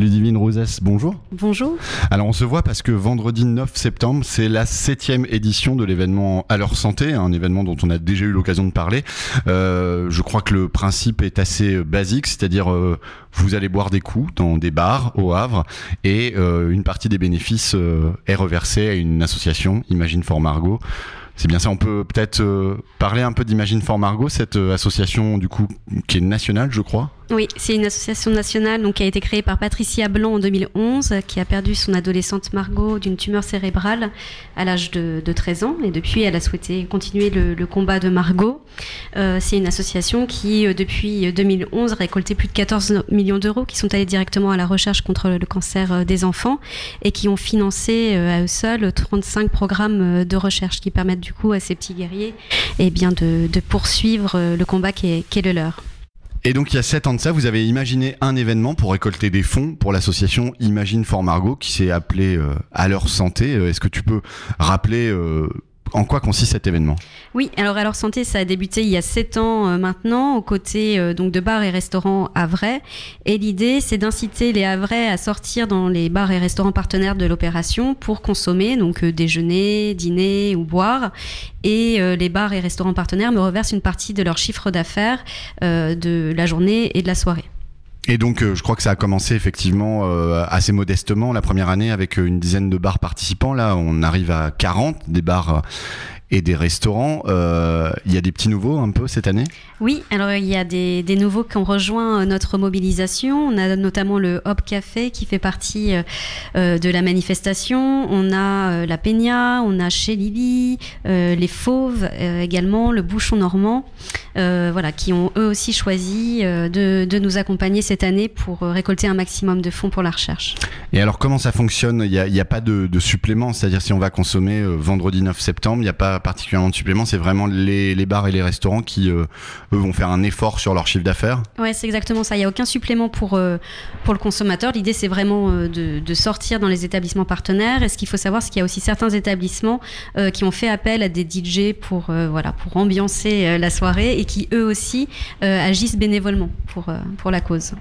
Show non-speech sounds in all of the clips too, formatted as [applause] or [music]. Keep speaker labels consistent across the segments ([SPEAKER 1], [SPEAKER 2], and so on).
[SPEAKER 1] Ludivine Rosès, bonjour.
[SPEAKER 2] Bonjour.
[SPEAKER 1] Alors on se voit parce que vendredi 9 septembre, c'est la septième édition de l'événement À leur santé, un événement dont on a déjà eu l'occasion de parler. Euh, je crois que le principe est assez basique, c'est-à-dire euh, vous allez boire des coups dans des bars au Havre et euh, une partie des bénéfices euh, est reversée à une association, Imagine for Margot. C'est bien ça, on peut peut-être euh, parler un peu d'Imagine for Margot, cette euh, association du coup qui est nationale, je crois?
[SPEAKER 2] Oui, c'est une association nationale qui a été créée par Patricia Blanc en 2011, qui a perdu son adolescente Margot d'une tumeur cérébrale à l'âge de, de, 13 ans. Et depuis, elle a souhaité continuer le, combat de Margot. Euh, c'est une association qui, euh, depuis 2011, a récolté plus de 14 millions d'euros qui sont allés directement à la recherche contre le cancer euh, des enfants et qui ont financé à eux seuls 35 programmes de recherche qui permettent du coup à ces petits guerriers eh de, poursuivre le combat qui est le leur.
[SPEAKER 1] Et donc il y a 7 ans de ça, vous avez imaginé un événement pour récolter des fonds pour l'association Imagine for Margot qui s'est appelée euh, À leur santé. Est-ce que tu peux rappeler euh, en quoi consiste cet événement
[SPEAKER 2] Oui, alors leur santé, ça a débuté il y a 7 ans euh, maintenant, aux côtés euh, donc de bars et restaurants havrais. Et l'idée, c'est d'inciter les havrais à sortir dans les bars et restaurants partenaires de l'opération pour consommer, donc euh, déjeuner, dîner ou boire. Et les bars et restaurants partenaires me reversent une partie de leur chiffre d'affaires de la journée et de la soirée.
[SPEAKER 1] Et donc, euh, je crois que ça a commencé effectivement euh, assez modestement la première année avec euh, une dizaine de bars participants. Là, on arrive à 40 des bars et des restaurants. Il y a des petits nouveaux un peu cette année?
[SPEAKER 2] Oui, alors il y a des, nouveaux qui ont rejoint notre mobilisation. On a notamment le Hop Café qui fait partie de la manifestation. On a la Peña, on a chez Lily, les Fauves également, le Bouchon Normand, voilà, qui ont eux aussi choisi de, de, nous accompagner cette année pour récolter un maximum de fonds pour la recherche.
[SPEAKER 1] Et alors comment ça fonctionne? Il n'y a, a, pas de, de supplément, c'est-à-dire si on va consommer vendredi 9 septembre, il n'y a pas particulièrement de supplément, c'est vraiment les, les, bars et les restaurants qui, euh, eux, vont faire un effort sur leur chiffre d'affaires?
[SPEAKER 2] Ouais, c'est exactement ça. Il n'y a aucun supplément pour, euh, pour le consommateur. L'idée, c'est vraiment euh, de, de, sortir dans les établissements partenaires. Et ce qu'il faut savoir, c'est qu'il y a aussi certains établissements euh, qui ont fait appel à des DJ pour, euh, voilà, pour ambiancer la soirée et qui, eux aussi, agissent bénévolement pour, pour la cause.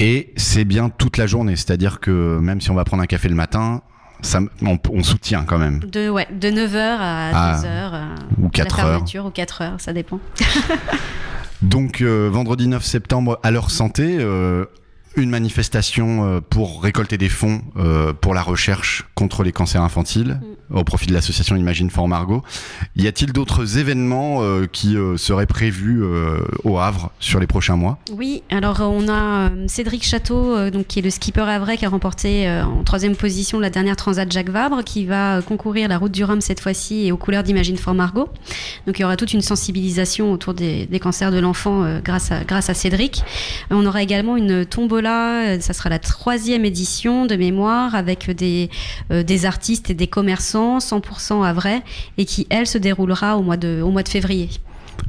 [SPEAKER 1] Et c'est bien toute la journée, c'est-à-dire que même si on va prendre un café le matin, ça, on, on, soutient quand même.
[SPEAKER 2] De, ouais, de 9h à ah, 2h. Euh,
[SPEAKER 1] ou 4 heures.
[SPEAKER 2] Ou 4 heures, ça dépend. [laughs]
[SPEAKER 1] Donc, euh, vendredi 9 septembre, à leur santé, euh, une manifestation euh, pour récolter des fonds euh, pour la recherche contre les cancers infantiles mm. Au profit de l'association Imagine for Margot. Y a-t-il d'autres événements euh, qui euh, seraient prévus euh, au Havre sur les prochains mois?
[SPEAKER 2] Oui, alors on a Cédric Château, donc, qui est le skipper havrais qui a remporté en troisième position la dernière Transat Jacques Vabre, qui va concourir la route du Rhum cette fois-ci et aux couleurs d'Imagine for Margot. Donc il y aura toute une sensibilisation autour des, cancers de l'enfant grâce, à, Cédric. On aura également une tombola ça sera la troisième édition de mémoire avec des artistes et des commerçants 100% à vrai et qui, elle, se déroulera au mois de, au mois de février.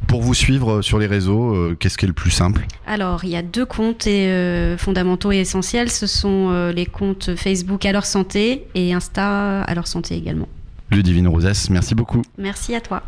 [SPEAKER 1] Pour vous suivre sur les réseaux, euh, qu'est-ce qui est le plus simple?
[SPEAKER 2] Alors, il y a deux comptes et, euh, fondamentaux et essentiels. Ce sont euh, les comptes Facebook à leur santé et Insta à leur santé également.
[SPEAKER 1] Ludivine Rosès, merci beaucoup.
[SPEAKER 2] Merci à toi.